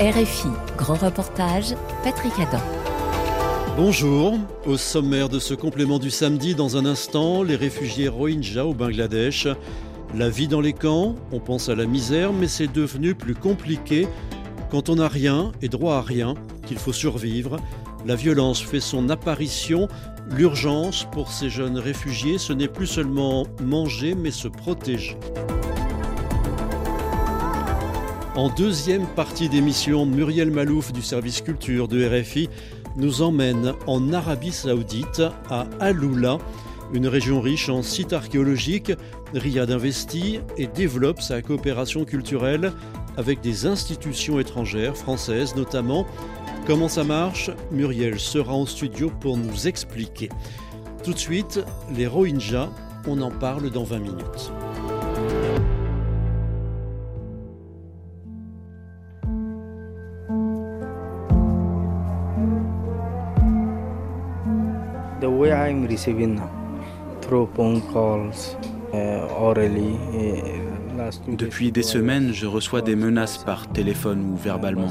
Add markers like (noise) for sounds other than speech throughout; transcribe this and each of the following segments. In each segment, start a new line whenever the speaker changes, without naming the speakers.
RFI, grand reportage, Patrick Adam.
Bonjour, au sommaire de ce complément du samedi, dans un instant, les réfugiés Rohingyas au Bangladesh. La vie dans les camps, on pense à la misère, mais c'est devenu plus compliqué quand on n'a rien et droit à rien, qu'il faut survivre. La violence fait son apparition. L'urgence pour ces jeunes réfugiés, ce n'est plus seulement manger, mais se protéger. En deuxième partie d'émission, Muriel Malouf du service culture de RFI nous emmène en Arabie Saoudite, à Aloula, une région riche en sites archéologiques. Riyad investit et développe sa coopération culturelle avec des institutions étrangères, françaises notamment. Comment ça marche? Muriel sera en studio pour nous expliquer. Tout de suite, les Rohingyas, on en parle dans 20 minutes.
Depuis des semaines, je reçois des menaces par téléphone ou verbalement.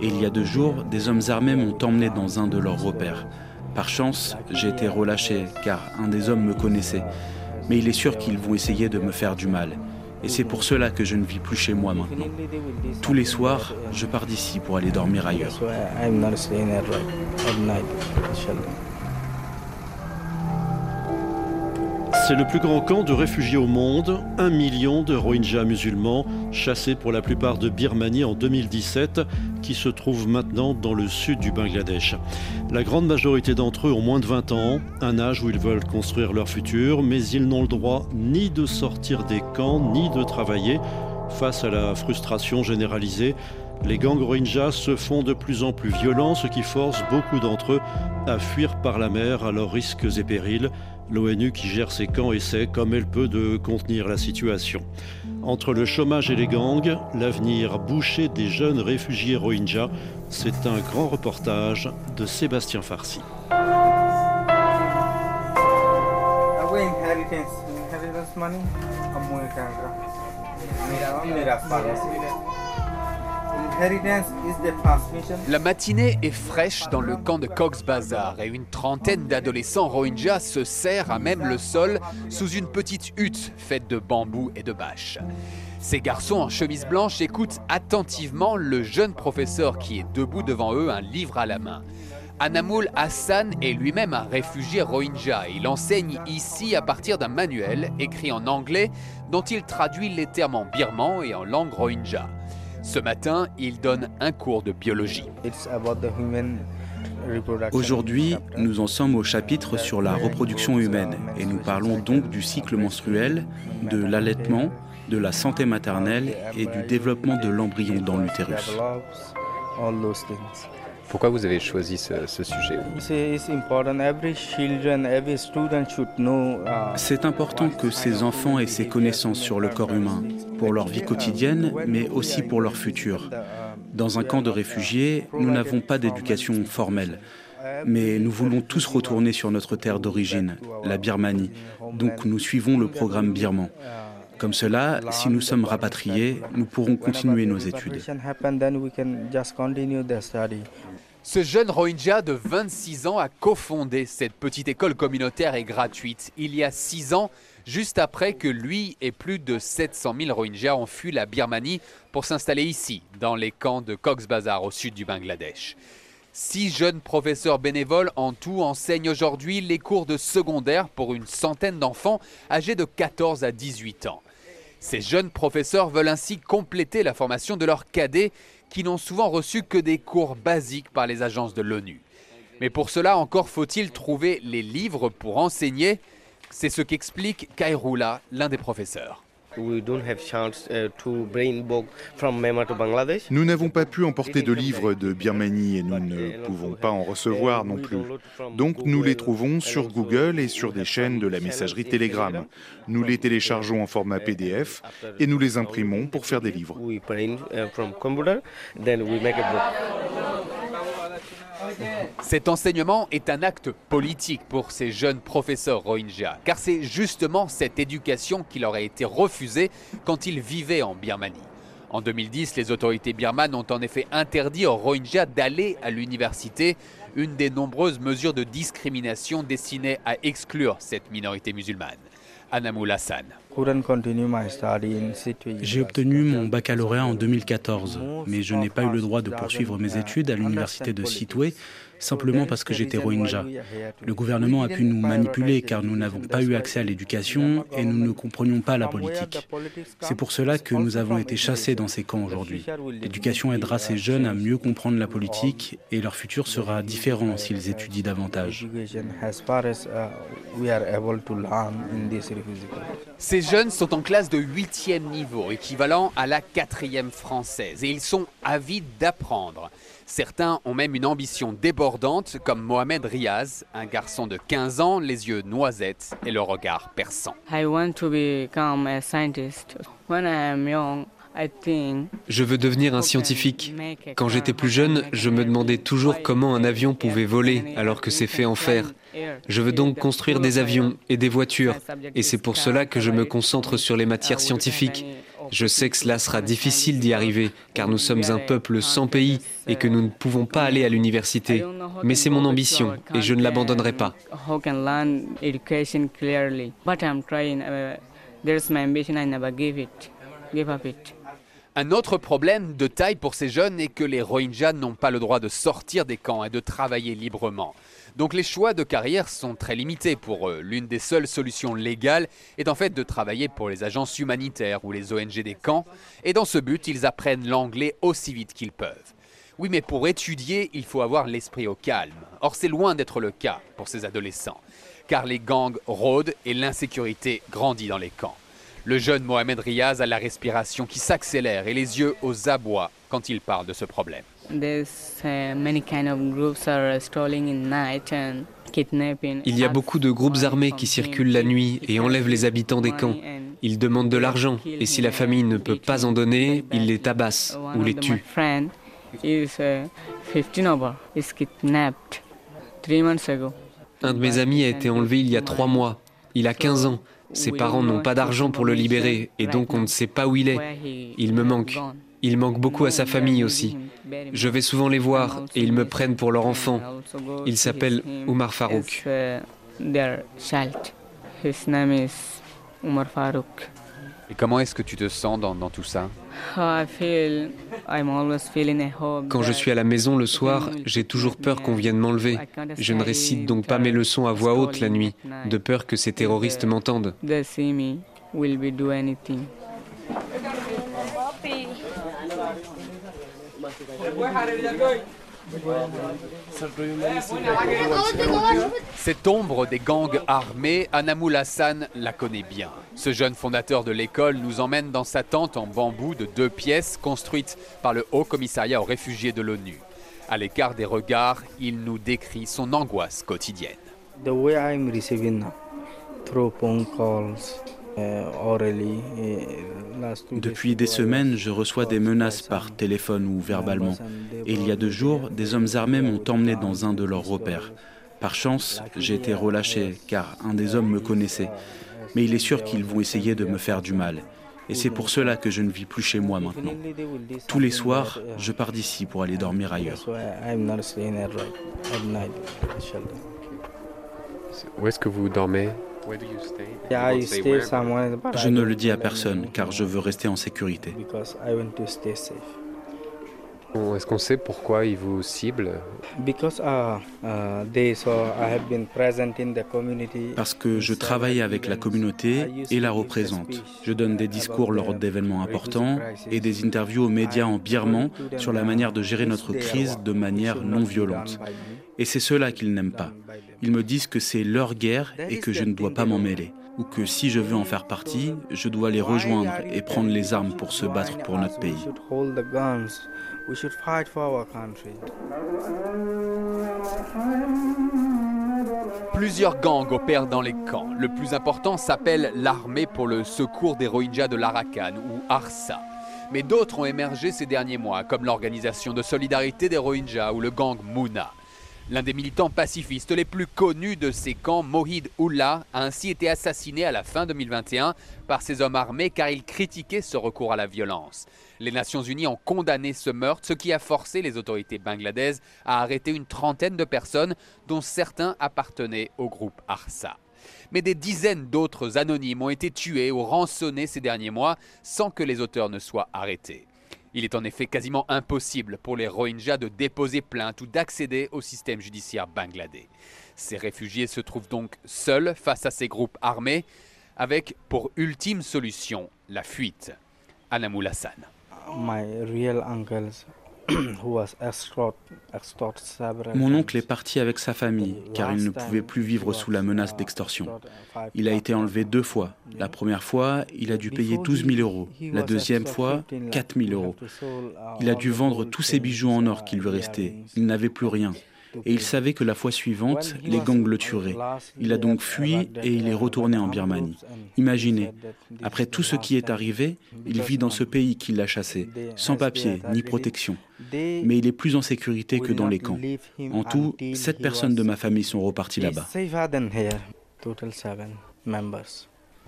Et il y a deux jours, des hommes armés m'ont emmené dans un de leurs repères. Par chance, j'ai été relâché car un des hommes me connaissait. Mais il est sûr qu'ils vont essayer de me faire du mal. Et c'est pour cela que je ne vis plus chez moi maintenant. Tous les soirs, je pars d'ici pour aller dormir ailleurs.
C'est le plus grand camp de réfugiés au monde, un million de Rohingyas musulmans chassés pour la plupart de Birmanie en 2017, qui se trouvent maintenant dans le sud du Bangladesh. La grande majorité d'entre eux ont moins de 20 ans, un âge où ils veulent construire leur futur, mais ils n'ont le droit ni de sortir des camps, ni de travailler. Face à la frustration généralisée, les gangs Rohingyas se font de plus en plus violents, ce qui force beaucoup d'entre eux à fuir par la mer à leurs risques et périls. L'ONU qui gère ces camps essaie comme elle peut de contenir la situation. Entre le chômage et les gangs, l'avenir bouché des jeunes réfugiés Rohingyas, c'est un grand reportage de Sébastien Farsi.
La matinée est fraîche dans le camp de Cox's Bazar et une trentaine d'adolescents Rohingyas se serrent à même le sol sous une petite hutte faite de bambou et de bâches. Ces garçons en chemise blanche écoutent attentivement le jeune professeur qui est debout devant eux, un livre à la main. Anamoul Hassan est lui-même un réfugié Rohingya. Il enseigne ici à partir d'un manuel écrit en anglais dont il traduit les termes en birman et en langue Rohingya. Ce matin, il donne un cours de biologie.
Aujourd'hui, nous en sommes au chapitre sur la reproduction humaine et nous parlons donc du cycle menstruel, de l'allaitement, de la santé maternelle et du développement de l'embryon dans l'utérus.
Pourquoi vous avez choisi ce, sujet
C'est important que ces enfants aient ces connaissances sur le corps humain, pour leur vie quotidienne, mais aussi pour leur futur. Dans un camp de réfugiés, nous n'avons pas d'éducation formelle. Mais nous voulons tous retourner sur notre terre d'origine, la Birmanie. Donc nous suivons le programme birman. Comme cela, si nous sommes rapatriés, nous pourrons continuer nos études.
Ce jeune Rohingya de 26 ans a cofondé cette petite école communautaire et gratuite il y a 6 ans, juste après que lui et plus de 700 000 Rohingyas ont fui la Birmanie pour s'installer ici, dans les camps de Cox's Bazar au sud du Bangladesh. Six jeunes professeurs bénévoles en tout enseignent aujourd'hui les cours de secondaire pour une centaine d'enfants âgés de 14 à 18 ans. Ces jeunes professeurs veulent ainsi compléter la formation de leurs cadets qui n'ont souvent reçu que des cours basiques par les agences de l'ONU. Mais pour cela, encore faut-il trouver les livres pour enseigner. C'est ce qu'explique Kairoula, l'un des professeurs.
Uh, nous n'avons pas pu emporter de livres de Birmanie et nous ne pouvons pas en recevoir non plus. Donc nous les trouvons sur Google et sur des chaînes de la messagerie Telegram. Nous les téléchargeons en format PDF et nous les imprimons pour faire des livres.
Cet enseignement est un acte politique pour ces jeunes professeurs Rohingyas, car c'est justement cette éducation qui leur a été refusée quand ils vivaient en Birmanie. En 2010, les autorités birmanes ont en effet interdit aux Rohingyas d'aller à l'université, une des nombreuses mesures de discrimination destinées à exclure cette minorité musulmane. Hassan.
J'ai obtenu mon baccalauréat en 2014, mais je n'ai pas eu le droit de poursuivre mes études à l'université de Sitwe simplement parce que j'étais Rohingya. Le gouvernement a pu nous manipuler car nous n'avons pas eu accès à l'éducation et nous ne comprenions pas la politique. C'est pour cela que nous avons été chassés dans ces camps aujourd'hui. L'éducation aidera ces jeunes à mieux comprendre la politique et leur futur sera différent s'ils étudient davantage.
Ces jeunes sont en classe de 8e niveau, équivalent à la 4e française, et ils sont avides d'apprendre. Certains ont même une ambition débordante, comme Mohamed Riaz, un garçon de 15 ans, les yeux noisettes et le regard perçant.
Je veux devenir un scientifique. Quand j'étais plus jeune, je me demandais toujours comment un avion pouvait voler alors que c'est fait en fer. Je veux donc construire des avions et des voitures, et c'est pour cela que je me concentre sur les matières scientifiques. Je sais que cela sera difficile d'y arriver, car nous sommes un peuple sans pays et que nous ne pouvons pas aller à l'université. Mais c'est mon ambition et je ne l'abandonnerai pas.
Un autre problème de taille pour ces jeunes est que les Rohingyas n'ont pas le droit de sortir des camps et de travailler librement. Donc les choix de carrière sont très limités pour eux. L'une des seules solutions légales est en fait de travailler pour les agences humanitaires ou les ONG des camps, et dans ce but, ils apprennent l'anglais aussi vite qu'ils peuvent. Oui, mais pour étudier, il faut avoir l'esprit au calme. Or, c'est loin d'être le cas pour ces adolescents, car les gangs rôdent et l'insécurité grandit dans les camps. Le jeune Mohamed Riaz a la respiration qui s'accélère et les yeux aux abois quand il parle de ce problème. Il
y a beaucoup de groupes armés qui circulent la nuit et enlèvent les habitants des camps. Ils demandent de l'argent et si la famille ne peut pas en donner, ils les tabassent ou les tuent. Un de mes amis a été enlevé il y a trois mois. Il a 15 ans. Ses parents n'ont pas d'argent pour le libérer et donc on ne sait pas où il est. Il me manque. Il manque beaucoup à sa famille aussi. Je vais souvent les voir et ils me prennent pour leur enfant. Il s'appelle Oumar Farouk.
Et comment est-ce que tu te sens dans, tout ça?
Quand je suis à la maison le soir, j'ai toujours peur qu'on vienne m'enlever. Je ne récite donc pas mes leçons à voix haute la nuit, de peur que ces terroristes m'entendent.
Cette ombre des gangs armés, Anamoul Hassan la connaît bien. Ce jeune fondateur de l'école nous emmène dans sa tente en bambou de deux pièces construite par le Haut Commissariat aux réfugiés de l'ONU. À l'écart des regards, il nous décrit son angoisse quotidienne.
Depuis des semaines, je reçois des menaces par téléphone ou verbalement. Et il y a deux jours, des hommes armés m'ont emmené dans un de leurs repères. Par chance, j'ai été relâché car un des hommes me connaissait. Mais il est sûr qu'ils vont essayer de me faire du mal. Et c'est pour cela que je ne vis plus chez moi maintenant. Tous les soirs, je pars d'ici pour aller dormir ailleurs.
Où est-ce que vous dormez?
Je ne le dis à personne car je veux rester en sécurité.
Est-ce qu'on sait pourquoi ils vous ciblent? Uh,
uh, Parce que je travaille avec la communauté et la représente. Je donne des discours lors d'événements importants et des interviews aux médias en birman sur la manière de gérer notre crise de manière non violente. Et c'est cela qu'ils n'aiment pas. Ils me disent que c'est leur guerre et que je ne dois pas m'en mêler. Ou que si je veux en faire partie, je dois les rejoindre et prendre les armes pour se battre pour notre pays.
Plusieurs gangs opèrent dans les camps. Le plus important s'appelle l'armée pour le secours des Rohingyas de l'Arakan ou ARSA. Mais d'autres ont émergé ces derniers mois, comme l'organisation de solidarité des Rohingyas ou le gang Mouna. L'un des militants pacifistes les plus connus de ces camps, Mohid Oullah, a ainsi été assassiné à la fin 2021 par ces hommes armés car il critiquait ce recours à la violence. Les Nations Unies ont condamné ce meurtre, ce qui a forcé les autorités bangladaises à arrêter une trentaine de personnes, dont certains appartenaient au groupe Arsa. Mais des dizaines d'autres anonymes ont été tués ou rançonnés ces derniers mois sans que les auteurs ne soient arrêtés. Il est en effet quasiment impossible pour les Rohingyas de déposer plainte ou d'accéder au système judiciaire bangladais. Ces réfugiés se trouvent donc seuls face à ces groupes armés, avec pour ultime solution la fuite. Anamoul Hassan. (clears throat)
Mon oncle est parti avec sa famille car il ne pouvait plus vivre sous la menace d'extorsion. Il a été enlevé deux fois. La première fois, il a dû payer 12 000 euros. La deuxième fois, 4 000 euros. Il a dû vendre tous ses bijoux en or qui lui restaient. Il n'avait plus rien et il savait que la fois suivante, les gangs le tueraient. Il a donc fui et il est retourné en Birmanie. Imaginez, après tout ce qui est arrivé, il vit dans ce pays qui l'a chassé, sans papier ni protection. Mais il est plus en sécurité que dans les camps. En tout, sept personnes de ma famille sont reparties là-bas.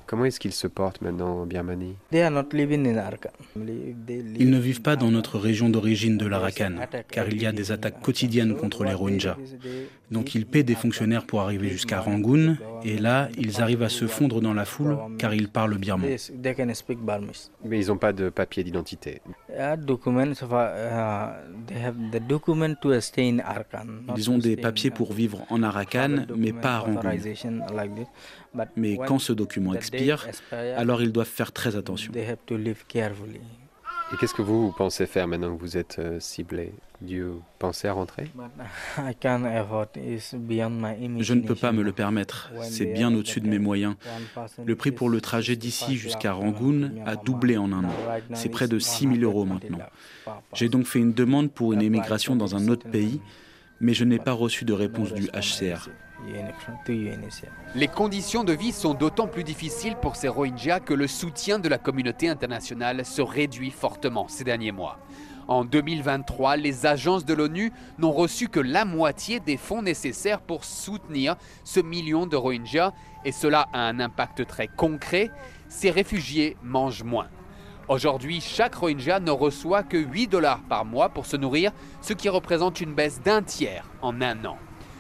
Comment est-ce qu'ils se portent maintenant en Birmanie?
Ils ne vivent pas dans notre région d'origine de l'Arakan, car il y a des attaques quotidiennes contre les Rohingyas. Donc ils paient des fonctionnaires pour arriver jusqu'à Rangoon, et là, ils arrivent à se fondre dans la foule, car ils parlent birman.
Mais ils n'ont pas de papier d'identité.
Ils ont des papiers pour vivre en Arakan, mais pas à Rangoon. Mais quand ce document expire, alors ils doivent faire très attention.
Et qu'est-ce que vous, pensez faire maintenant que vous êtes euh, ciblé? Dieu pensez à rentrer? (laughs)
Je ne peux pas me le permettre. C'est bien au-dessus de mes moyens. Le prix pour le trajet d'ici jusqu'à Rangoon a doublé en un an. C'est près de 6 000 euros maintenant. J'ai donc fait une demande pour une émigration dans un autre pays, mais je n'ai pas reçu de réponse du HCR.
Les conditions de vie sont d'autant plus difficiles pour ces Rohingyas que le soutien de la communauté internationale se réduit fortement ces derniers mois. En 2023, les agences de l'ONU n'ont reçu que la moitié des fonds nécessaires pour soutenir ce million de Rohingyas et cela a un impact très concret. Ces réfugiés mangent moins. Aujourd'hui, chaque Rohingya ne reçoit que 8 dollars par mois pour se nourrir, ce qui représente une baisse d'un tiers en un an.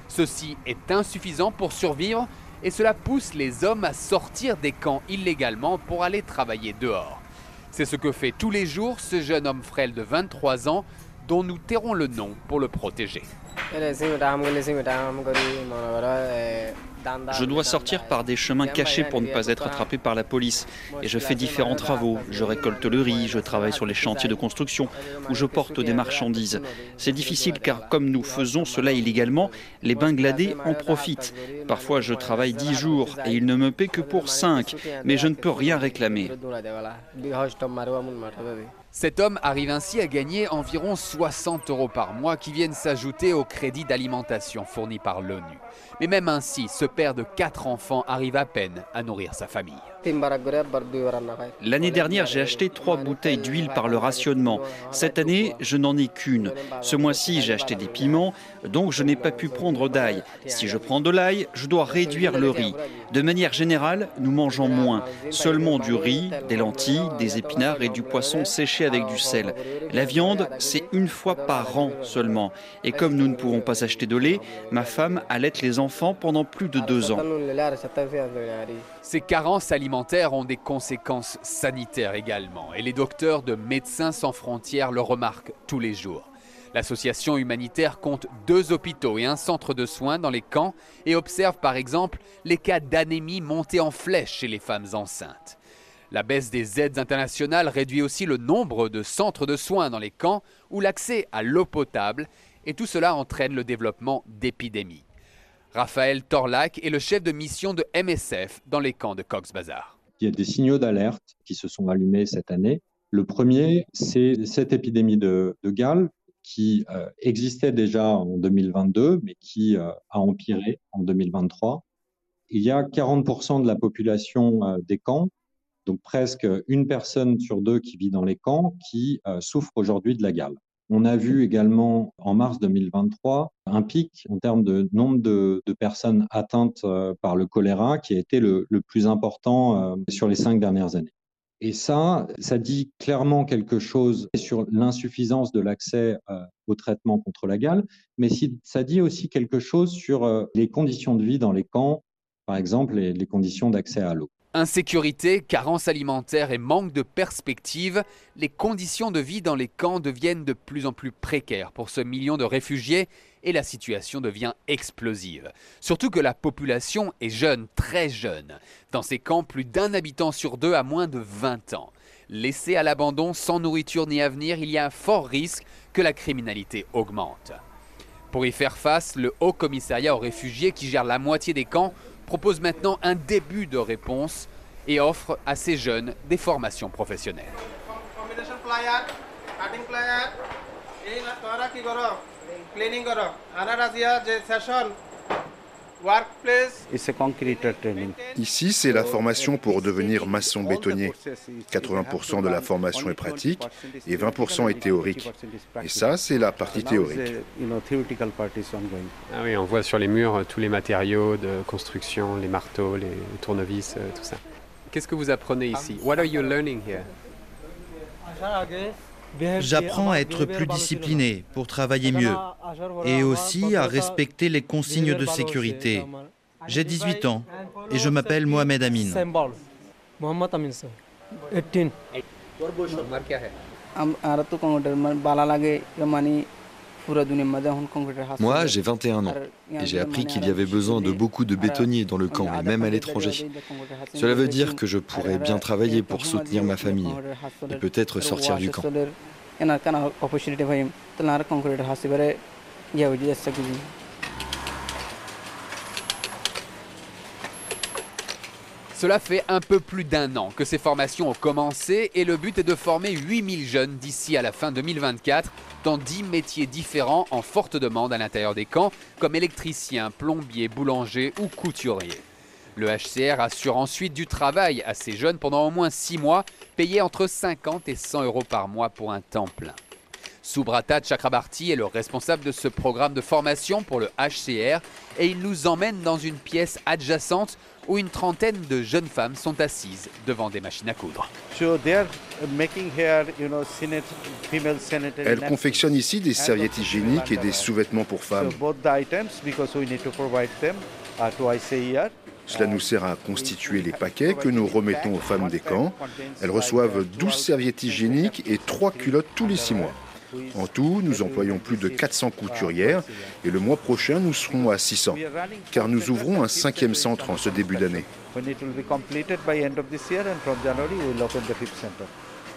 Ceci est insuffisant pour survivre et cela pousse les hommes à sortir des camps illégalement pour aller travailler dehors. C'est ce que fait tous les jours ce jeune homme frêle de 23 ans dont nous tairons le nom pour le protéger.
Je dois sortir par des chemins cachés pour ne pas être attrapé par la police. Et je fais différents travaux. Je récolte le riz, je travaille sur les chantiers de construction ou je porte des marchandises. C'est difficile car comme nous faisons cela illégalement, les Bangladais en profitent. Parfois je travaille dix jours et ils ne me paient que pour cinq, mais je ne peux rien réclamer.
Cet homme arrive ainsi à gagner environ 60 euros par mois qui viennent s'ajouter au crédit d'alimentation fourni par l'ONU. Mais même ainsi, ce père de quatre enfants arrive à peine à nourrir sa famille.
L'année dernière, j'ai acheté trois bouteilles d'huile par le rationnement. Cette année, je n'en ai qu'une. Ce mois-ci, j'ai acheté des piments, donc je n'ai pas pu prendre d'ail. Si je prends de l'ail, je dois réduire le riz. De manière générale, nous mangeons moins. Seulement du riz, des lentilles, des épinards et du poisson séché avec du sel. La viande, c'est une fois par an seulement. Et comme nous ne pouvons pas acheter de lait, ma femme allait les enfants pendant plus de deux ans.
Ces carences alimentaires ont des conséquences sanitaires également, et les docteurs de Médecins sans frontières le remarquent tous les jours. L'association humanitaire compte deux hôpitaux et un centre de soins dans les camps et observe par exemple les cas d'anémie montés en flèche chez les femmes enceintes. La baisse des aides internationales réduit aussi le nombre de centres de soins dans les camps ou l'accès à l'eau potable, et tout cela entraîne le développement d'épidémies. Raphaël Torlac est le chef de mission de MSF dans les camps de Cox's Bazar.
Il y a des signaux d'alerte qui se sont allumés cette année. Le premier, c'est cette épidémie de, de Galles qui euh, existait déjà en 2022, mais qui euh, a empiré en 2023. Il y a 40% de la population euh, des camps, donc presque une personne sur deux qui vit dans les camps, qui souffre aujourd'hui de la gale. On a vu également en mars 2023 un pic en termes de nombre de, personnes atteintes par le choléra qui a été le, plus important sur les cinq dernières années. Et ça, ça dit clairement quelque chose sur l'insuffisance de l'accès euh, au traitement contre la gale, mais ça dit aussi quelque chose sur les conditions de vie dans les camps, par exemple les conditions d'accès à l'eau.
Insécurité, carence alimentaire et manque de perspective, les conditions de vie dans les camps deviennent de plus en plus précaires pour ce million de réfugiés et la situation devient explosive. Surtout que la population est jeune, très jeune. Dans ces camps, plus d'un habitant sur deux a moins de 20 ans. Laissés à l'abandon, sans nourriture ni avenir, il y a un fort risque que la criminalité augmente. Pour y faire face, le Haut Commissariat aux réfugiés, qui gère la moitié des camps, propose maintenant un début de réponse et offre à ces jeunes des formations professionnelles.
Ici, c'est la formation pour devenir maçon bétonnier. 80% de la formation est pratique et 20% est théorique. Et ça, c'est la partie théorique.
Ah oui, on voit sur les murs tous les matériaux de construction, les marteaux, les tournevis, euh, tout ça. Qu'est-ce que vous apprenez ici? What are you learning here?
J'apprends à être plus discipliné pour travailler mieux et aussi à respecter les consignes de sécurité. J'ai 18 ans et je m'appelle Mohamed Amin.
Moi, j'ai 21 ans et j'ai appris qu'il y avait besoin de beaucoup de bétonniers dans le camp et même à l'étranger. Cela veut dire que je pourrais bien travailler pour soutenir ma famille et peut-être sortir du camp.
Cela fait un peu plus d'un an que ces formations ont commencé et le but est de former 8000 jeunes d'ici à la fin 2024 dans 10 métiers différents en forte demande à l'intérieur des camps, comme électricien, plombier, boulanger ou couturier. Le HCR assure ensuite du travail à ces jeunes pendant au moins 6 mois, payés entre 50 et 100 euros par mois pour un temps plein. Subrata Chakrabarti est le responsable de ce programme de formation pour le HCR et il nous emmène dans une pièce adjacente où une trentaine de jeunes femmes sont assises devant des machines à coudre.
Elles confectionnent ici des serviettes hygiéniques et des sous-vêtements pour femmes. Cela nous sert à constituer les paquets que nous remettons aux femmes des camps. Elles reçoivent 12 serviettes hygiéniques et 3 culottes tous les 6 mois. En tout, nous employons plus de 400 couturières et le mois prochain, nous serons à 600, car nous ouvrons un cinquième centre en ce début d'année.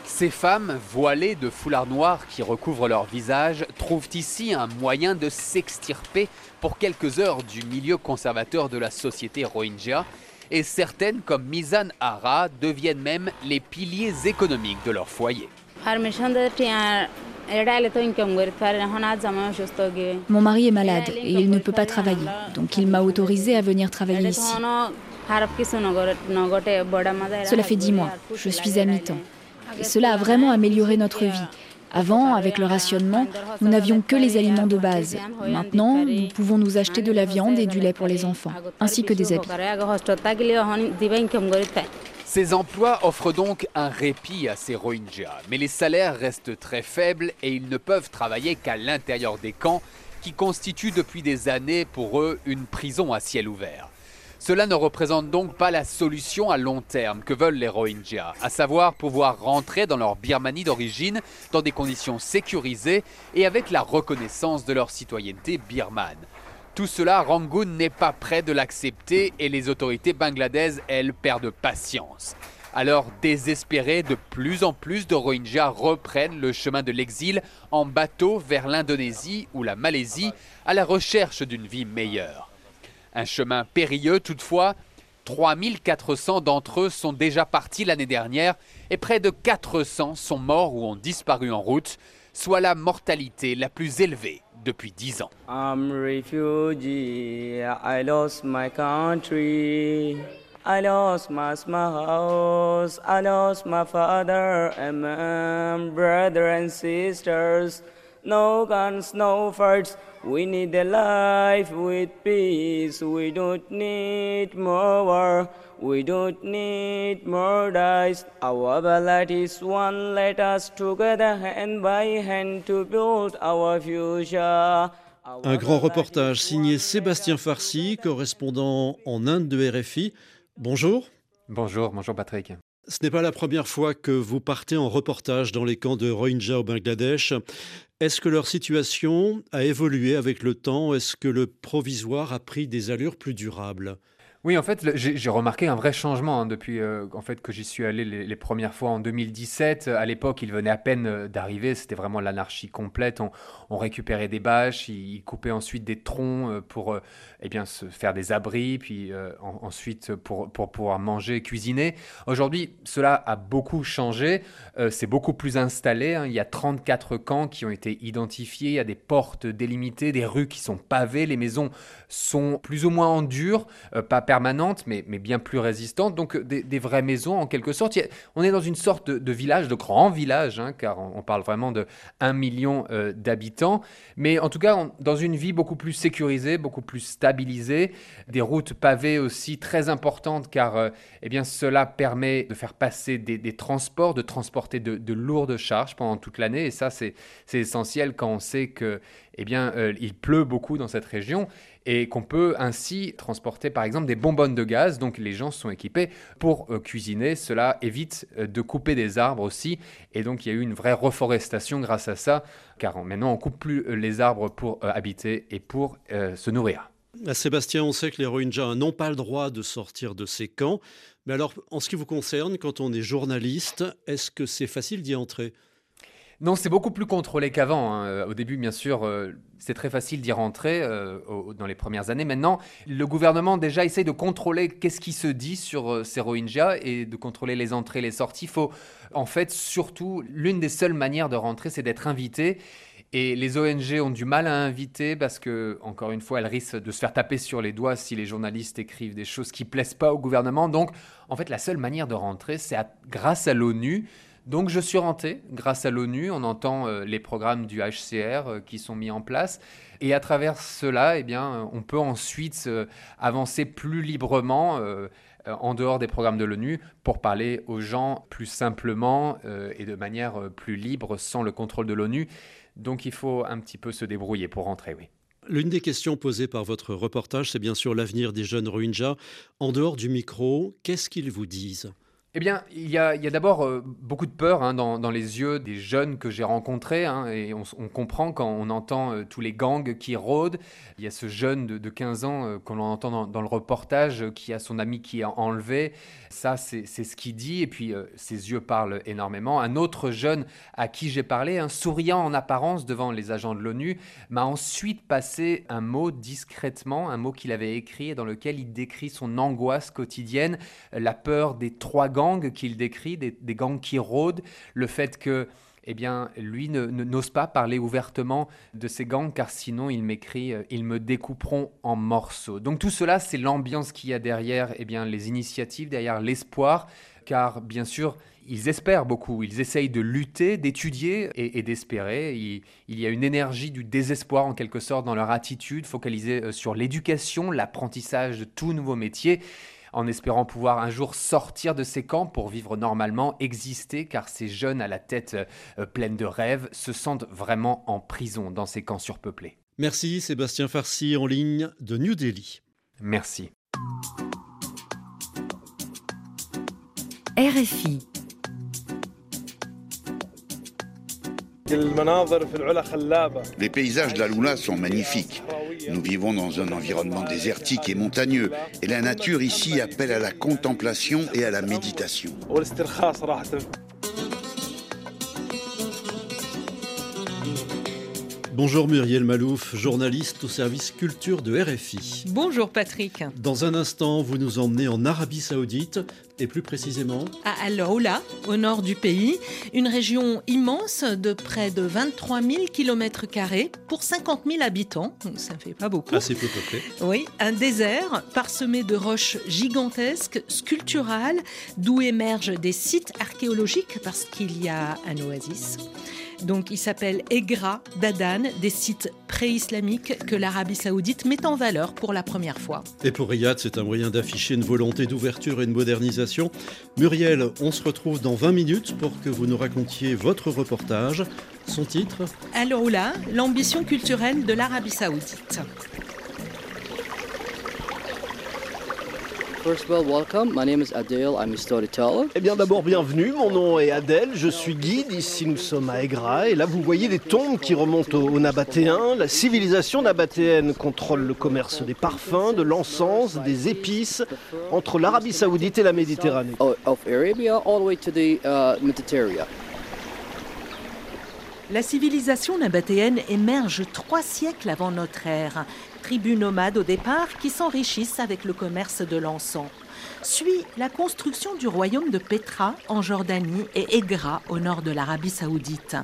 Ces femmes, voilées de foulards noirs qui recouvrent leur visage, trouvent ici un moyen de s'extirper pour quelques heures du milieu conservateur de la société Rohingya. Et certaines, comme Mizan Hara, deviennent même les piliers économiques de leur foyer.
Mon mari est malade et il ne peut pas travailler, donc il m'a autorisé à venir travailler ici. Cela fait dix mois, je suis à mi-temps. Et cela a vraiment amélioré notre vie. Avant, avec le rationnement, nous n'avions que les aliments de base. Maintenant, nous pouvons nous acheter de la viande et du lait pour les enfants, ainsi que des habits.
Ces emplois offrent donc un répit à ces Rohingyas, mais les salaires restent très faibles et ils ne peuvent travailler qu'à l'intérieur des camps qui constituent depuis des années pour eux une prison à ciel ouvert. Cela ne représente donc pas la solution à long terme que veulent les Rohingyas, à savoir pouvoir rentrer dans leur Birmanie d'origine dans des conditions sécurisées et avec la reconnaissance de leur citoyenneté birmane. Tout cela, Rangoon n'est pas prêt de l'accepter et les autorités bangladaises, elles, perdent patience. Alors, désespérés, de plus en plus de Rohingyas reprennent le chemin de l'exil en bateau vers l'Indonésie ou la Malaisie à la recherche d'une vie meilleure. Un chemin périlleux toutefois, 3400 d'entre eux sont déjà partis l'année dernière et près de 400 sont morts ou ont disparu en route, soit la mortalité la plus élevée depuis dix ans. I'm refugee, I lost my country. I lost my house, I lost my father and my brother and sisters.
no guns, no fights. We need a life with peace. We don't need more war. We don't need more dice. Our ballad is one. Let us together hand by hand to build our future.
Un grand reportage signé Sébastien Farsi, correspondant en Inde de RFI. Bonjour.
Bonjour, bonjour Patrick.
Ce n'est pas la première fois que vous partez en reportage dans les camps de Rohingya au Bangladesh. Est-ce que leur situation a évolué avec le temps? Est-ce que le provisoire a pris des allures plus durables?
Oui, en fait, j'ai remarqué un vrai changement hein, depuis euh, en fait, que j'y suis allé les, premières fois en 2017. À l'époque, il venait à peine euh, d'arriver, c'était vraiment l'anarchie complète. On, récupérait des bâches, ils, coupaient ensuite des troncs euh, pour eh bien, se faire des abris, puis ensuite pour, pour pouvoir manger, cuisiner. Aujourd'hui, cela a beaucoup changé, c'est beaucoup plus installé. Hein. Il y a 34 camps qui ont été identifiés, il y a des portes délimitées, des rues qui sont pavées, les maisons sont plus ou moins en dur, pas permanente, mais, mais bien plus résistante. Donc des, vraies maisons en quelque sorte. on est dans une sorte de, village, de grand village, hein, car on, parle vraiment de 1 million euh, d'habitants. Mais en tout cas, dans une vie beaucoup plus sécurisée, beaucoup plus stabilisée. Des routes pavées aussi très importantes, car euh, eh bien, cela permet de faire passer des, transports, de transporter de, lourdes charges pendant toute l'année. Et ça, c'est essentiel quand on sait que eh bien, euh, il pleut beaucoup dans cette région et qu'on peut ainsi transporter par exemple des bonbonnes de gaz. Donc les gens sont équipés pour euh, cuisiner. Cela évite euh, de couper des arbres aussi. Et donc il y a eu une vraie reforestation grâce à ça, car maintenant on coupe plus euh, les arbres pour habiter et pour se nourrir.
Sébastien, on sait que les Rohingyas n'ont pas le droit de sortir de ces camps. Mais alors, en ce qui vous concerne, quand on est journaliste, est-ce que c'est facile d'y entrer?
Non, c'est beaucoup plus contrôlé qu'avant. Hein. Au début, bien sûr, euh, c'est très facile d'y rentrer euh, dans les premières années. Maintenant, le gouvernement déjà essaye de contrôler qu'est-ce qui se dit sur euh, ces Rohingyas et de contrôler les entrées, les sorties. Il faut, en fait, surtout, l'une des seules manières de rentrer, c'est d'être invité. Et les ONG ont du mal à inviter parce que, encore une fois, elles risquent de se faire taper sur les doigts si les journalistes écrivent des choses qui plaisent pas au gouvernement. Donc, en fait, la seule manière de rentrer, c'est grâce à l'ONU. Donc je suis rentré grâce à l'ONU, on entend euh, les programmes du HCR euh, qui sont mis en place et à travers cela, eh bien, euh, on peut ensuite avancer plus librement en dehors des programmes de l'ONU pour parler aux gens plus simplement et de manière plus libre sans le contrôle de l'ONU. Donc il faut un petit peu se débrouiller pour rentrer, oui.
L'une des questions posées par votre reportage, c'est bien sûr l'avenir des jeunes Rohingyas. En dehors du micro, qu'est-ce qu'ils vous disent?
Eh bien, il y a, d'abord euh, beaucoup de peur hein, dans, les yeux des jeunes que j'ai rencontrés, hein, et on, comprend quand on entend euh, tous les gangs qui rôdent. Il y a ce jeune de, 15 ans euh, qu'on entend dans, le reportage qui a son ami qui est enlevé. Ça, c'est ce qu'il dit, et puis ses yeux parlent énormément. Un autre jeune à qui j'ai parlé, souriant en apparence devant les agents de l'ONU, m'a ensuite passé un mot discrètement, un mot qu'il avait écrit et dans lequel il décrit son angoisse quotidienne, la peur des trois gangs qu'il décrit, des, gangs qui rôdent, le fait que eh bien, lui n'ose pas parler ouvertement de ces gangs car sinon il m'écrit euh, ils me découperont en morceaux. Donc tout cela, c'est l'ambiance qu'il y a derrière eh bien, les initiatives, derrière l'espoir, car bien sûr, ils espèrent beaucoup, ils essayent de lutter, d'étudier et, d'espérer. Il, il, y a une énergie du désespoir en quelque sorte dans leur attitude, focalisée euh, sur l'éducation, l'apprentissage de tout nouveau métier en espérant pouvoir un jour sortir de ces camps pour vivre normalement, exister, car ces jeunes à la tête euh, pleine de rêves se sentent vraiment en prison dans ces camps surpeuplés.
Merci Sébastien Farsi en ligne de New Delhi.
Merci.
RFI.
Les paysages de la Luna sont magnifiques. Nous vivons dans un environnement désertique et montagneux, et la nature ici appelle à la contemplation et à la méditation.
Bonjour Muriel Malouf, journaliste au service culture de RFI.
Bonjour Patrick.
Dans un instant, vous nous emmenez en Arabie Saoudite et plus précisément
à Al Oula, au nord du pays, une région immense de près de 23 000 km pour 50 000 habitants, ça ne fait pas beaucoup.
Assez peu peuplé.
Oui, un désert parsemé de roches gigantesques, sculpturales, d'où émergent des sites archéologiques parce qu'il y a un oasis. Donc il s'appelle Egra d'Adan, des sites pré-islamiques que l'Arabie saoudite met en valeur pour la première fois.
Et pour Riyad, c'est un moyen d'afficher une volonté d'ouverture et de modernisation. Muriel, on se retrouve dans 20 minutes pour que vous nous racontiez votre reportage. Son titre?
Là, l'ambition culturelle de l'Arabie saoudite.
Eh bien d'abord bienvenue, mon nom est Adèle, je suis guide, ici nous sommes à Egra et là vous voyez des tombes qui remontent aux, Nabatéens. La civilisation nabatéenne contrôle le commerce des parfums, de l'encens, des épices entre l'Arabie saoudite et la Méditerranée.
La civilisation nabatéenne émerge trois siècles avant notre ère tribus nomades au départ qui s'enrichissent avec le commerce de l'encens suit la construction du royaume de Petra en Jordanie et Egra au nord de l'Arabie saoudite.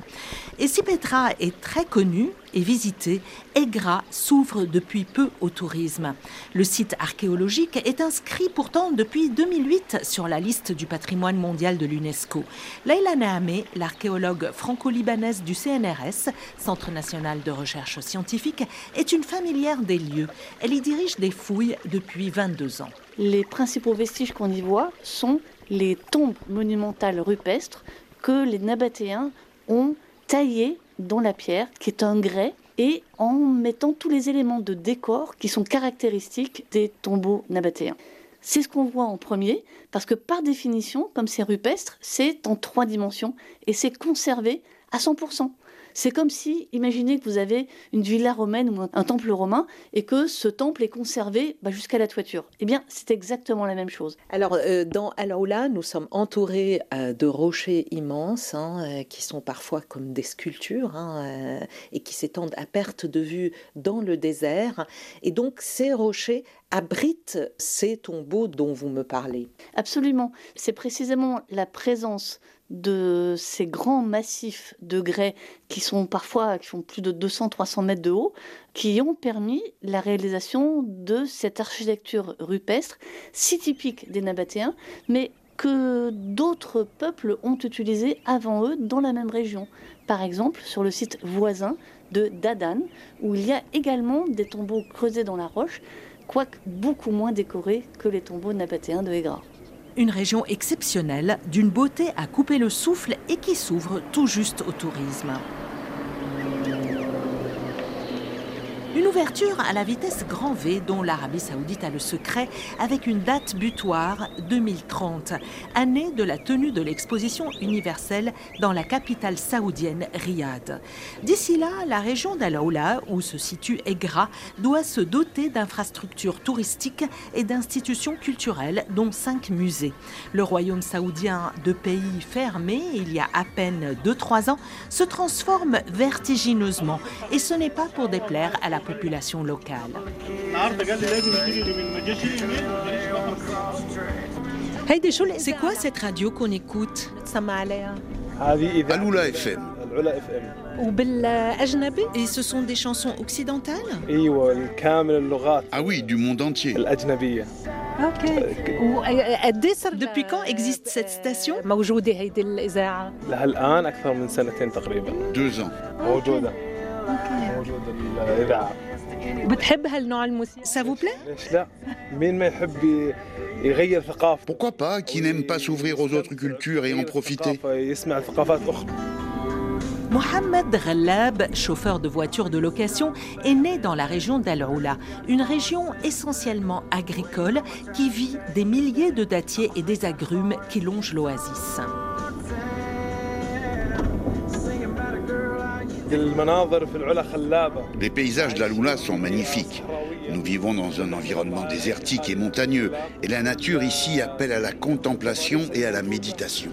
Et si Petra est très connue et visitée, Egra s'ouvre depuis peu au tourisme. Le site archéologique est inscrit pourtant depuis 2008 sur la liste du patrimoine mondial de l'UNESCO. Leila Nahamé, l'archéologue franco-libanaise du CNRS, Centre national de recherche scientifique, est une familière des lieux. Elle y dirige des fouilles depuis 22 ans.
Les principaux vestiges qu'on y voit sont les tombes monumentales rupestres que les Nabatéens ont taillées dans la pierre, qui est un grès, et en mettant tous les éléments de décor qui sont caractéristiques des tombeaux nabatéens. C'est ce qu'on voit en premier, parce que par définition, comme c'est rupestre, c'est en trois dimensions et c'est conservé à 100%. C'est comme si, imaginez que vous avez une villa romaine ou un temple romain et que ce temple est conservé bah, jusqu'à la toiture. Eh bien, c'est exactement la même chose.
Alors, euh, dans Alaoula, nous sommes entourés euh, de rochers immenses hein, euh, qui sont parfois comme des sculptures hein, et qui s'étendent à perte de vue dans le désert. Et donc, ces rochers abritent ces tombeaux dont vous me parlez.
Absolument. C'est précisément la présence de ces grands massifs de grès qui sont parfois qui font plus de 200-300 mètres de haut, qui ont permis la réalisation de cette architecture rupestre si typique des Nabatéens, mais que d'autres peuples ont utilisé avant eux dans la même région. Par exemple, sur le site voisin de Dadan, où il y a également des tombeaux creusés dans la roche, quoique beaucoup moins décorés que les tombeaux nabatéens de Egra
une région exceptionnelle, d'une beauté à couper le souffle et qui s'ouvre tout juste au tourisme. Une ouverture à la vitesse grand V dont l'Arabie saoudite a le secret avec une date butoir 2030, année de la tenue de l'exposition universelle dans la capitale saoudienne Riyad. D'ici là, la région d'Al-Aoula, où se situe Egra, doit se doter d'infrastructures touristiques et d'institutions culturelles, dont cinq musées. Le royaume saoudien, de pays fermé il y a à peine 2-3 ans, se transforme vertigineusement et ce n'est pas pour déplaire à la population locale. C'est quoi cette radio qu'on écoute?
Aloula FM.
Et ce sont des chansons occidentales?
Ah oui, du monde entier.
Depuis quand existe cette station?
Deux ans.
Ça vous plaît؟
Pourquoi pas Qui n'aime pas s'ouvrir aux autres cultures et en profiter.
Mohamed Ghallab, chauffeur de voitures de location, est né dans la région d'Al-Oula, une région essentiellement agricole qui vit des milliers de dattiers et des agrumes qui longent l'oasis.
Les paysages de la Luna sont magnifiques. Nous vivons dans un environnement désertique et montagneux, et la nature ici appelle à la contemplation et à la méditation.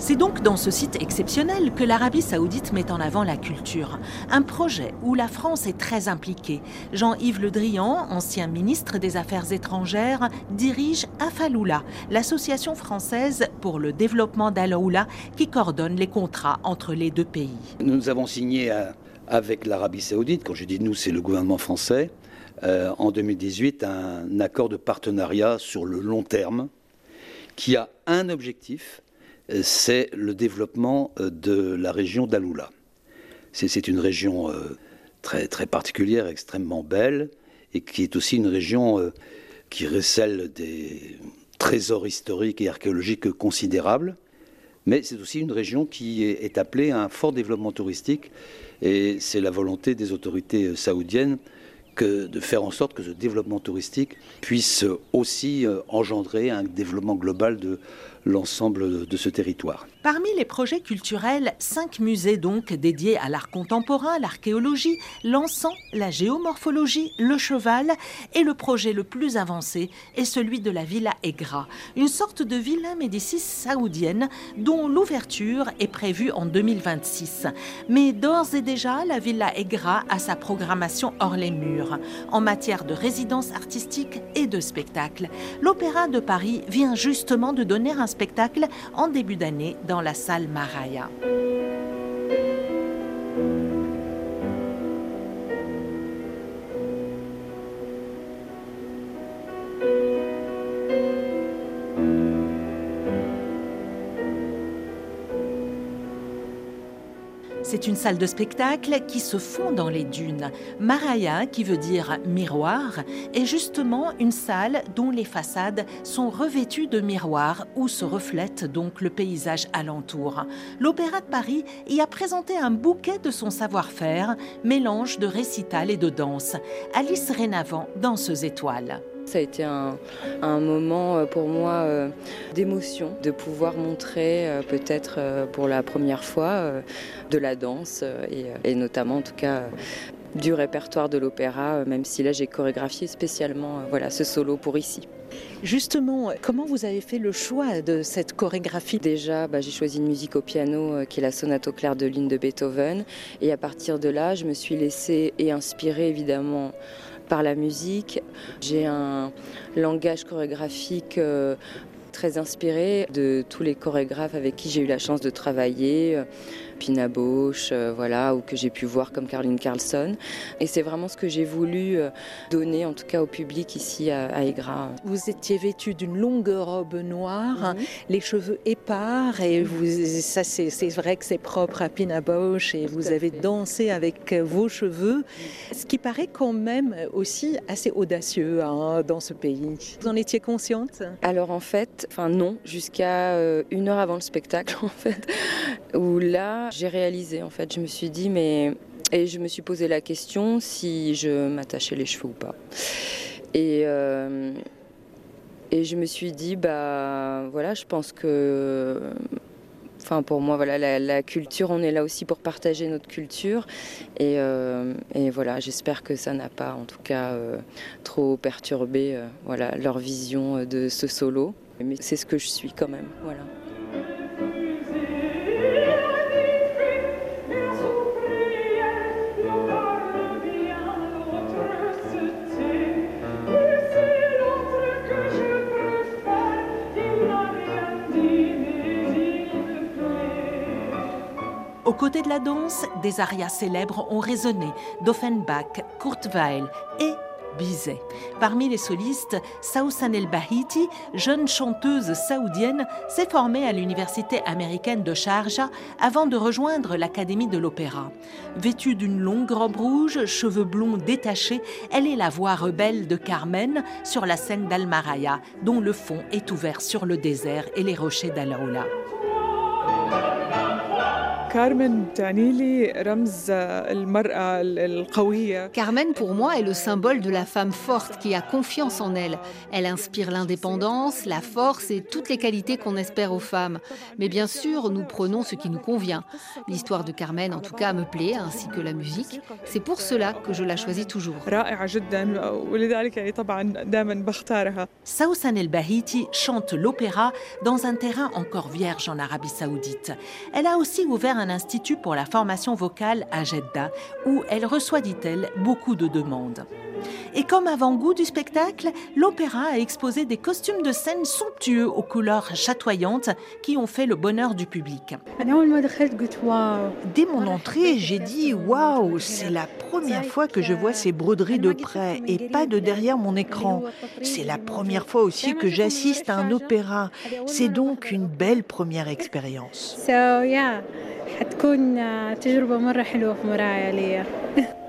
C'est donc dans ce site exceptionnel que l'Arabie saoudite met en avant la culture. Un projet où la France est très impliquée. Jean-Yves Le Drian, ancien ministre des Affaires étrangères, dirige Afaloula, l'association française pour le développement d'Aloula qui coordonne les contrats entre les deux pays.
Nous avons signé euh, avec l'Arabie saoudite, quand je dis nous, c'est le gouvernement français, euh, en 2018 un accord de partenariat sur le long terme qui a un objectif, c'est le développement de la région d'Aloula. C'est une région très, très particulière, extrêmement belle, et qui est aussi une région qui recèle des trésors historiques et archéologiques considérables. Mais c'est aussi une région qui est appelée à un fort développement touristique et c'est la volonté des autorités saoudiennes de faire en sorte que ce développement touristique puisse aussi euh, engendrer un développement global de l'ensemble de ce territoire.
Parmi les projets culturels, cinq musées donc dédiés à l'art contemporain, l'archéologie, l'encens, la géomorphologie, le cheval et le projet le plus avancé est celui de la Villa Egra, une sorte de villa Médicis saoudienne dont l'ouverture est prévue en 2026. Mais d'ores et déjà, la Villa Egra a sa programmation hors les murs en matière de résidence artistique et de spectacle. L'Opéra de Paris vient justement de donner un spectacle en début d'année dans la salle Maraya. C'est une salle de spectacle qui se fond dans les dunes. Maraya, qui veut dire miroir, est justement une salle dont les façades sont revêtues de miroirs où se reflète donc le paysage alentour. L'Opéra de Paris y a présenté un bouquet de son savoir-faire, mélange de récital et de danse. Alice Rénavant, danseuse étoile.
Ça a été un, moment euh, pour moi euh, d'émotion, de pouvoir montrer euh, peut-être pour la première fois de la danse et, notamment en tout cas du répertoire de l'opéra, même si là j'ai chorégraphié spécialement voilà, ce solo pour ici.
Justement, comment vous avez fait le choix de cette chorégraphie?
Déjà, bah, j'ai choisi une musique au piano qui est la sonate au clair de lune de Beethoven. Et à partir de là, je me suis laissée et inspirée évidemment par la musique. J'ai un langage chorégraphique euh, très inspiré de tous les chorégraphes avec qui j'ai eu la chance de travailler. Pina Bausch, euh, voilà, ou que j'ai pu voir comme Caroline Carlson. Et c'est vraiment ce que j'ai voulu euh, donner, en tout cas au public ici à, à
Vous étiez vêtue d'une longue robe noire, mhm. les cheveux épars, et vous, ça c'est vrai que c'est propre à Pina Bausch, et vous avez dansé avec vos cheveux, ce qui paraît quand même aussi assez audacieux hein, dans ce pays. Vous en étiez consciente?
Alors en fait, enfin non, jusqu'à euh, une heure avant le spectacle (laughs) en fait, où là j'ai réalisé en fait. Je me suis dit, mais. Et je me suis posé la question si je m'attachais les cheveux ou pas. Et. Euh, et je me suis dit, bah voilà, je pense que. Enfin, pour moi, voilà, la, culture, on est là aussi pour partager notre culture. Et, euh, et voilà, j'espère que ça n'a pas, en tout cas, euh, trop perturbé voilà, leur vision de ce solo. Mais c'est ce que je suis quand même. Voilà.
Aux côtés de la danse, des arias célèbres ont résonné d'Offenbach, Kurt Weill et Bizet. Parmi les solistes, Saousan El Bahiti, jeune chanteuse saoudienne, s'est formée à l'université américaine de Sharjah avant de rejoindre l'Académie de l'Opéra. Vêtue d'une longue robe rouge, cheveux blonds détachés, elle est la voix rebelle de Carmen sur la scène d'Almaraya, dont le fond est ouvert sur le désert et les rochers d'Alaoula.
Carmen, pour moi, est le symbole de la femme forte qui a confiance en elle. Elle inspire l'indépendance, la force et toutes les qualités qu'on espère aux femmes. Mais bien sûr, nous prenons ce qui nous convient. L'histoire de Carmen, en tout cas, me plaît, ainsi que la musique. C'est pour cela que je la choisis toujours.
Saousan El-Bahiti chante l'opéra dans un terrain encore vierge en Arabie Saoudite. Elle a aussi ouvert un institut pour la formation vocale à Jeddah, où elle reçoit, dit-elle, beaucoup de demandes. Et comme avant-goût du spectacle, l'opéra a exposé des costumes de scène somptueux aux couleurs chatoyantes qui ont fait le bonheur du public.
Dès mon entrée, j'ai dit Waouh, c'est la première fois que je vois ces broderies de près et pas de derrière mon écran. C'est la première fois aussi que j'assiste à un opéra. C'est donc une belle première expérience.
حتكون تجربة مرة حلوة في مرايا ليا. (laughs)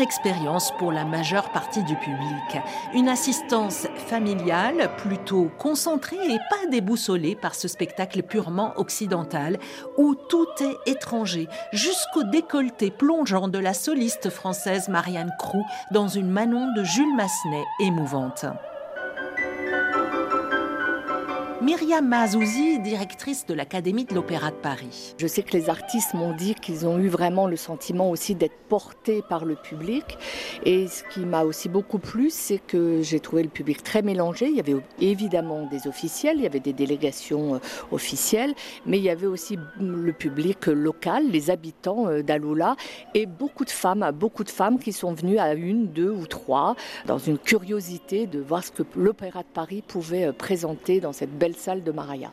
expérience pour la majeure partie du public. Une assistance familiale, plutôt concentrée et pas déboussolée par ce spectacle purement occidental, où tout est étranger, jusqu'au décolleté plongeant de la soliste française Marianne Crou dans une Manon de Jules Massenet émouvante. Myriam Mazouzi, directrice de l'Académie de l'Opéra de Paris.
Je sais que les artistes m'ont dit qu'ils ont eu vraiment le sentiment aussi d'être portés par le public. Et ce qui m'a aussi beaucoup plu, c'est que j'ai trouvé le public très mélangé. Il y avait évidemment des officiels, il y avait des délégations euh, officielles, mais il y avait aussi le public local, les habitants euh, d'Aloula, et beaucoup de femmes, beaucoup de femmes qui sont venues à une, deux ou trois, dans une curiosité de voir ce que l'Opéra de Paris pouvait euh, présenter dans cette belle salle de Maraya.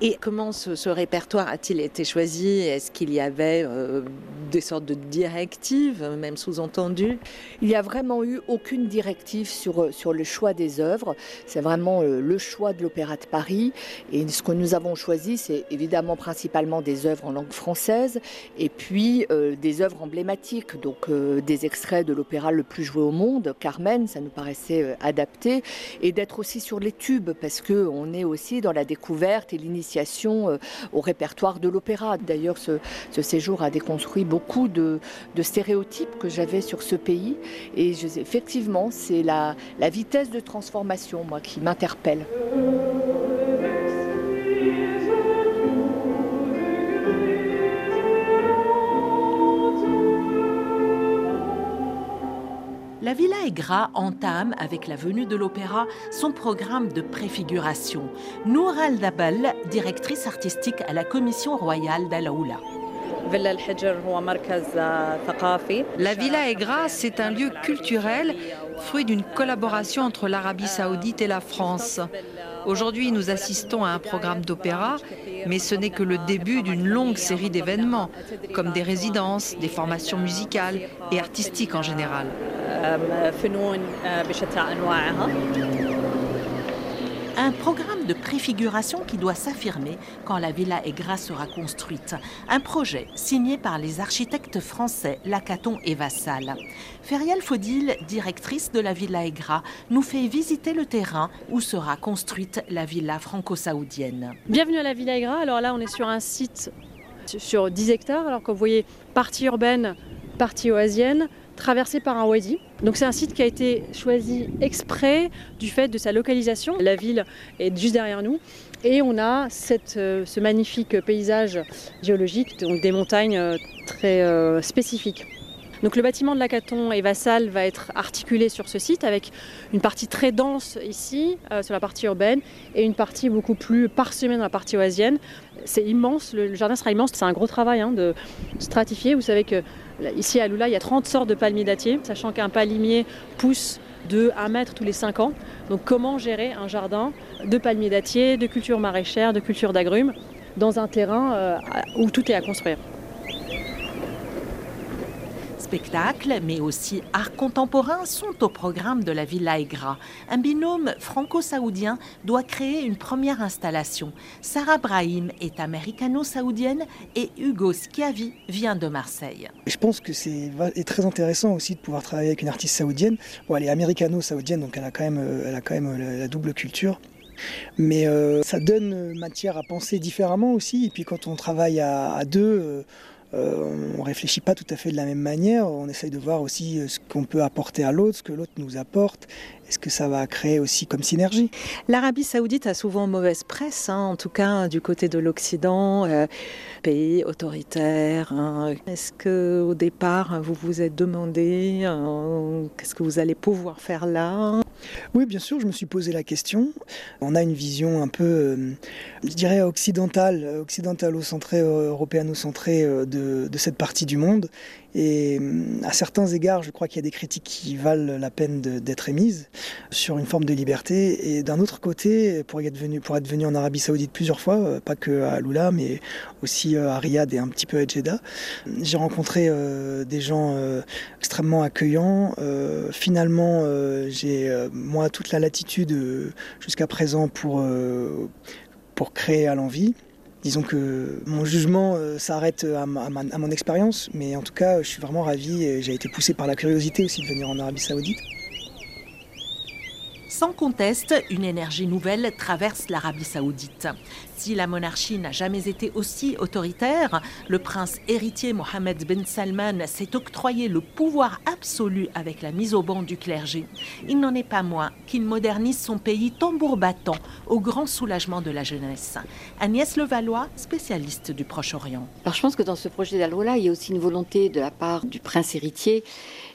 Et comment ce, répertoire a-t-il été choisi? Est-ce qu'il y avait euh, des sortes de directives, même sous-entendues?
Il n'y a vraiment eu aucune directive sur, sur le choix des œuvres. C'est vraiment euh, le choix de l'Opéra de Paris. Et ce que nous avons choisi, c'est évidemment principalement des œuvres en langue française et puis euh, des œuvres emblématiques, donc des extraits de l'opéra le plus joué au monde, Carmen, ça nous paraissait adapté, et d'être aussi sur les tubes parce qu'on est aussi dans la découverte et l'initiation euh, au répertoire de l'opéra. D'ailleurs, ce, séjour a déconstruit beaucoup de, stéréotypes que j'avais sur ce pays. Et effectivement, c'est la, la vitesse de transformation, moi, qui m'interpelle.
La Villa Aigra entame, avec la venue de l'opéra, son programme de préfiguration. Nour Al-Dabal, directrice artistique à la Commission royale d'Alaoula.
La Villa Aigra, c'est un lieu culturel, fruit d'une collaboration entre l'Arabie saoudite et la France. Aujourd'hui, nous assistons à un programme d'opéra, mais ce n'est que le début d'une longue série d'événements, comme des résidences, des formations musicales et artistiques en général.
Un programme de préfiguration qui doit s'affirmer quand la Villa Aigra sera construite. Un projet signé par les architectes français Lacaton et Vassal. Ferial Faudil, directrice de la Villa Aigra, nous fait visiter le terrain où sera construite la villa franco-saoudienne.
Bienvenue à la Villa Aigra. Alors là, on est sur un site sur 10 hectares. Alors comme vous voyez, partie urbaine, partie oasienne traversé par un wadi. Donc c'est un site qui a été choisi exprès du fait de sa localisation. La ville est juste derrière nous et on a euh, ce magnifique paysage géologique, donc des montagnes euh, très euh, spécifiques. Donc le bâtiment de l'Acaton et Vassal va être articulé sur ce site avec une partie très dense ici, sur la partie urbaine, et une partie beaucoup plus parsemée dans la partie oasienne. C'est immense, le jardin sera immense, c'est un gros travail hein, de stratifier. Vous savez que Ici à Lula, il y a 30 sortes de palmiers dattiers, sachant qu'un palmier pousse de 1 mètre tous les 5 ans. Donc comment gérer un jardin de palmiers dattiers, de cultures maraîchères, de cultures d'agrumes dans un terrain euh, où tout est à construire?
Spectacles, mais aussi art contemporain sont au programme de la Villa Aigra. Un binôme franco-saoudien doit créer une première installation. Sarah Brahim est américano-saoudienne et Hugo Schiavi vient de Marseille.
Je pense que c'est très intéressant aussi de pouvoir travailler avec une artiste saoudienne. Bon, elle est américano-saoudienne, donc elle a quand même, euh, elle a quand même euh, la, double culture. Mais euh, ça donne matière à penser différemment aussi. Et puis quand on travaille à, deux, on ne réfléchit pas tout à fait de la même manière, on essaye de voir aussi euh, ce qu'on peut apporter à l'autre, ce que l'autre nous apporte. Est-ce que ça va créer aussi comme synergie?
L'Arabie saoudite a souvent mauvaise presse, hein, en tout cas du côté de l'Occident, euh, pays autoritaire. Hein. Est-ce que au départ vous vous êtes demandé euh, qu'est-ce que vous allez pouvoir faire là?
Oui, bien sûr, je me suis posé la question. On a une vision un peu, euh, je dirais, occidentale, occidentalo-centrée, européano-centrée de, de cette partie du monde. Et hum, à certains égards, je crois qu'il y a des critiques qui valent la peine d'être émises sur une forme de liberté. Et d'un autre côté, pour être, venu, en Arabie Saoudite plusieurs fois, euh, pas que à Lula, mais aussi euh, à Riyad et un petit peu à Jeddah, j'ai rencontré euh, des gens extrêmement accueillants. finalement, j'ai moi toute la latitude jusqu'à présent pour, pour créer à l'envie. Disons que mon jugement euh, s'arrête à, mon expérience, mais en tout cas, je suis vraiment ravi j'ai été poussé par la curiosité aussi de venir en Arabie Saoudite.
Sans conteste, une énergie nouvelle traverse l'Arabie saoudite. Si la monarchie n'a jamais été aussi autoritaire, le prince héritier Mohammed bin Salman s'est octroyé le pouvoir absolu avec la mise au banc du clergé. Il n'en est pas moins qu'il modernise son pays tambour battant, au grand soulagement de la jeunesse. Agnès Levallois, spécialiste du Proche-Orient.
Alors je pense que dans ce projet d'Al-Wala, il y a aussi une volonté de la part du prince héritier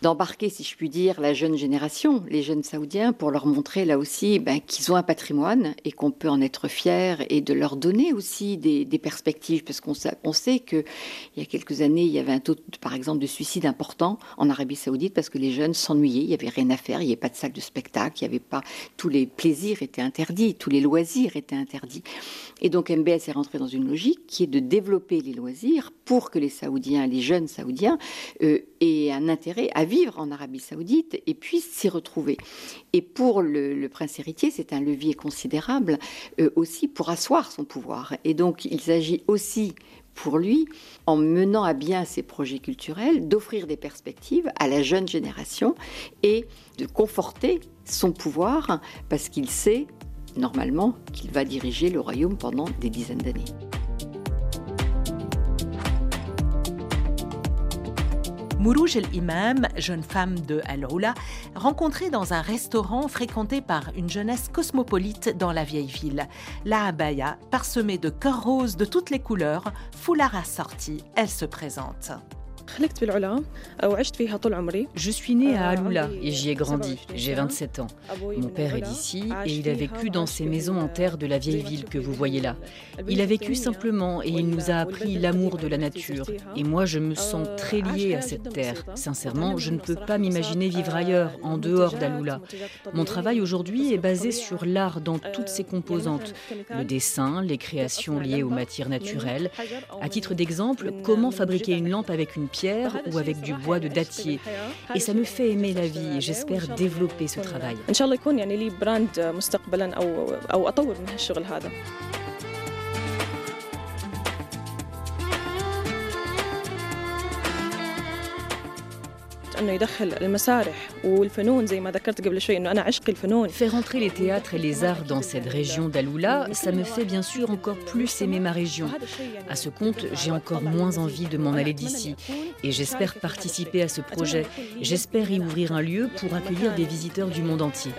d'embarquer, si je puis dire, la jeune génération, les jeunes saoudiens, pour leur montrer là aussi ben, qu'ils ont un patrimoine et qu'on peut en être fier et de leur donner aussi des, perspectives, parce qu'on sait, qu'il y a quelques années, il y avait un taux, par exemple, de suicide important en Arabie Saoudite parce que les jeunes s'ennuyaient, il n'y avait rien à faire, il n'y avait pas de salle de spectacle, il n'y avait pas tous les plaisirs étaient interdits, tous les loisirs étaient interdits. Et donc MBS est rentré dans une logique qui est de développer les loisirs pour que les Saoudiens, les jeunes Saoudiens, euh, aient un intérêt à vivre en Arabie Saoudite et puissent s'y retrouver. Et pour le, prince héritier, c'est un levier considérable euh, aussi pour asseoir son Et donc il s'agit aussi pour lui, en menant à bien ses projets culturels, d'offrir des perspectives à la jeune génération et de conforter son pouvoir parce qu'il sait normalement qu'il va diriger le royaume pendant des dizaines d'années.
Mourouj el-Imam, jeune femme de Al-Oula, rencontrée dans un restaurant fréquenté par une jeunesse cosmopolite dans la vieille ville. La abaya, parsemée de cœurs roses de toutes les couleurs, foulard assorti, elle se présente.
Je suis née à Aloula et j'y ai grandi. J'ai 27 ans. Mon père est d'ici et il a vécu dans ces maisons en terre de la vieille ville que vous voyez là. Il a vécu simplement et il nous a appris l'amour de la nature. Et moi, je me sens très liée à cette terre. Sincèrement, je ne peux pas m'imaginer vivre ailleurs, en dehors d'Aloula. Mon travail aujourd'hui est basé sur l'art dans toutes ses composantes. Le dessin, les créations liées aux matières naturelles. À titre d'exemple, comment fabriquer une lampe avec une pierre ou avec du bois de dattier. Et ça me fait aimer la vie et j'espère développer ce travail. Faire entrer les théâtres et les arts dans cette région d'Aloula, ça me fait bien sûr encore plus aimer ma région. À ce compte, j'ai encore moins envie de m'en aller d'ici et j'espère participer à ce projet. J'espère y ouvrir un lieu pour accueillir des visiteurs du monde entier.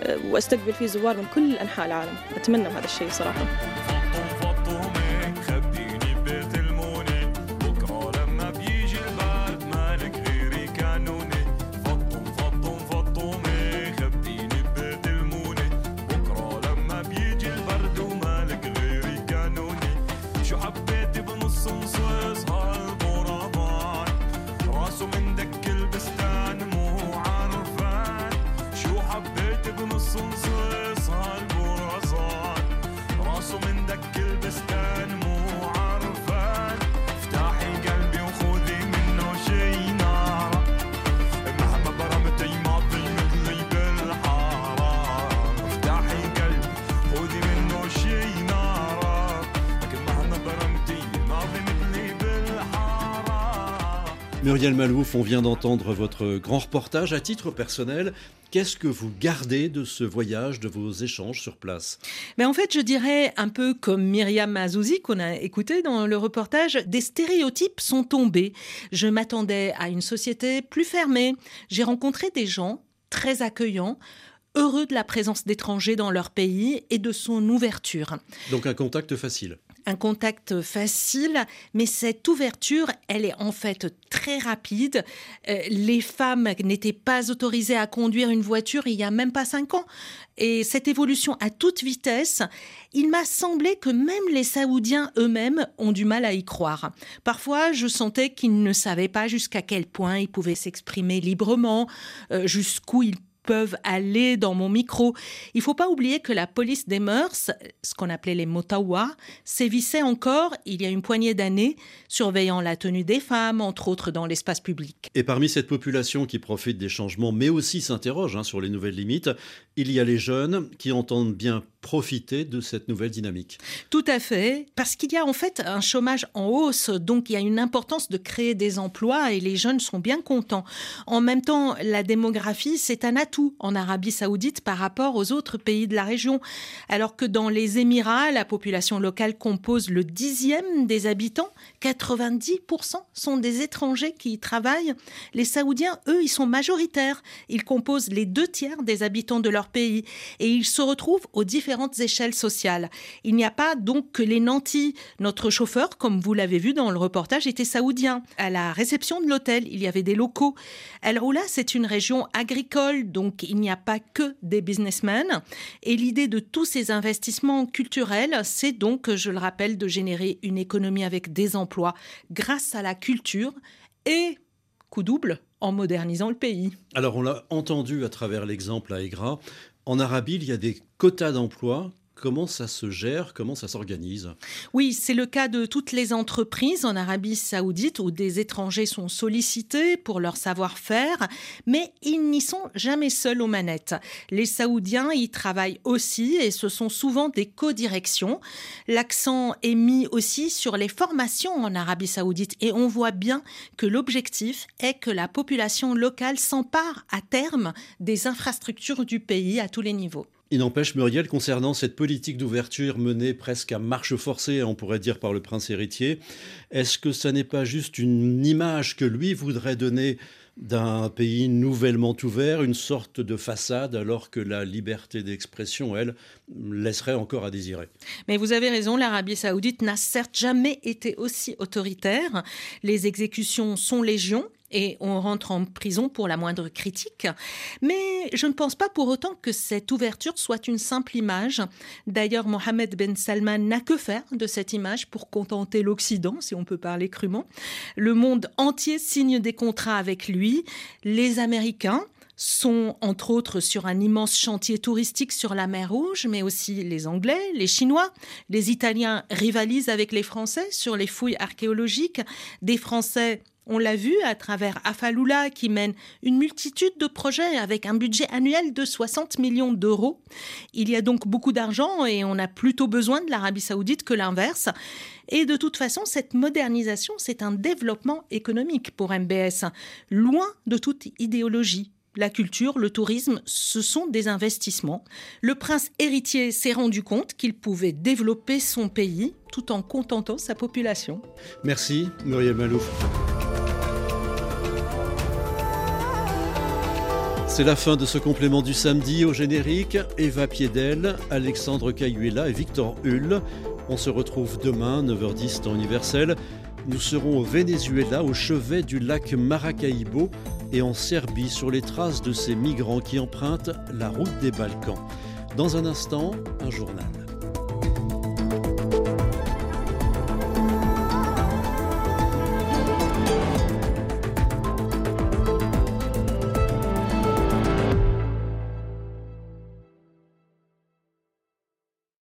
Malouf, on vient d'entendre votre grand reportage. À titre personnel, qu'est-ce que vous gardez de ce voyage, de vos échanges sur place?
Mais En fait, je dirais un peu comme Myriam Azouzi qu'on a écouté dans le reportage, des stéréotypes sont tombés. Je m'attendais à une société plus fermée. J'ai rencontré des gens très accueillants, heureux de la présence d'étrangers dans leur pays et de son ouverture.
Donc un contact facile
un contact facile, mais cette ouverture, elle est en fait très rapide. Euh, les femmes n'étaient pas autorisées à conduire une voiture il y a même pas cinq ans. Et cette évolution à toute vitesse, il m'a semblé que même les Saoudiens eux-mêmes ont du mal à y croire. Parfois, je sentais qu'ils ne savaient pas jusqu'à quel point ils pouvaient s'exprimer librement, euh, jusqu'où ils peuvent aller dans mon micro. Il faut pas oublier que la police des mœurs, ce qu'on appelait les motawa, sévissait encore il y a une poignée d'années, surveillant la tenue des femmes, entre autres dans l'espace public.
Et parmi cette population qui profite des changements, mais aussi s'interroge hein, sur les nouvelles limites, il y a les jeunes qui entendent bien profiter de cette nouvelle dynamique.
Tout à fait, parce qu'il y a en fait un chômage en hausse, donc il y a une importance de créer des emplois et les jeunes sont bien contents. En même temps, la démographie, c'est un atout en Arabie saoudite par rapport aux autres pays de la région, alors que dans les Émirats, la population locale compose le dixième des habitants, 90% sont des étrangers qui y travaillent. Les Saoudiens, eux, ils sont majoritaires, ils composent les deux tiers des habitants de leur pays et ils se retrouvent aux différents échelles sociales. Il n'y a pas donc que les nantis. Notre chauffeur, comme vous l'avez vu dans le reportage, était saoudien. À la réception de l'hôtel, il y avait des locaux. El Roula, c'est une région agricole, donc il n'y a pas que des businessmen. Et l'idée de tous ces investissements culturels, c'est donc, je le rappelle, de générer une économie avec des emplois grâce à la culture et, coup double, en modernisant le pays.
Alors on l'a entendu à travers l'exemple à Aigra, en Arabie, il y a des quotas d'emploi Comment ça se gère? Comment ça s'organise?
Oui, c'est le cas de toutes les entreprises en Arabie saoudite où des étrangers sont sollicités pour leur savoir-faire, mais ils n'y sont jamais seuls aux manettes. Les Saoudiens y travaillent aussi et ce sont souvent des co-directions. L'accent est mis aussi sur les formations en Arabie saoudite et on voit bien que l'objectif est que la population locale s'empare à terme des infrastructures du pays à tous les niveaux.
Il n'empêche, Muriel, concernant cette politique d'ouverture menée presque à marche forcée, on pourrait dire, par le prince héritier, est-ce que ça n'est pas juste une image que lui voudrait donner d'un pays nouvellement ouvert, une sorte de façade, alors que la liberté d'expression, elle, laisserait encore à désirer?
Mais vous avez raison, l'Arabie saoudite n'a certes jamais été aussi autoritaire. Les exécutions sont légion et on rentre en prison pour la moindre critique. Mais je ne pense pas pour autant que cette ouverture soit une simple image. D'ailleurs, Mohamed Ben Salman n'a que faire de cette image pour contenter l'Occident, si on peut parler crûment. Le monde entier signe des contrats avec lui. Les Américains, sont entre autres sur un immense chantier touristique sur la mer Rouge, mais aussi les Anglais, les Chinois. Les Italiens rivalisent avec les Français sur les fouilles archéologiques. Des Français on l'a vu à travers Afaloula qui mène une multitude de projets avec un budget annuel de 60 millions d'euros. Il y a donc beaucoup d'argent et on a plutôt besoin de l'Arabie saoudite que l'inverse. Et de toute façon, cette modernisation, c'est un développement économique pour MBS, loin de toute idéologie. La culture, le tourisme, ce sont des investissements. Le prince héritier s'est rendu compte qu'il pouvait développer son pays tout en contentant sa population.
Merci Muriel Malouf. C'est la fin de ce complément du samedi au générique. Eva Piedel, Alexandre Cayuela et Victor Hull. On se retrouve demain, 9h10 temps universel. Nous serons au Venezuela, au chevet du lac Maracaibo et en Serbie, sur les traces de ces migrants qui empruntent la route des Balkans. Dans un instant, un journal.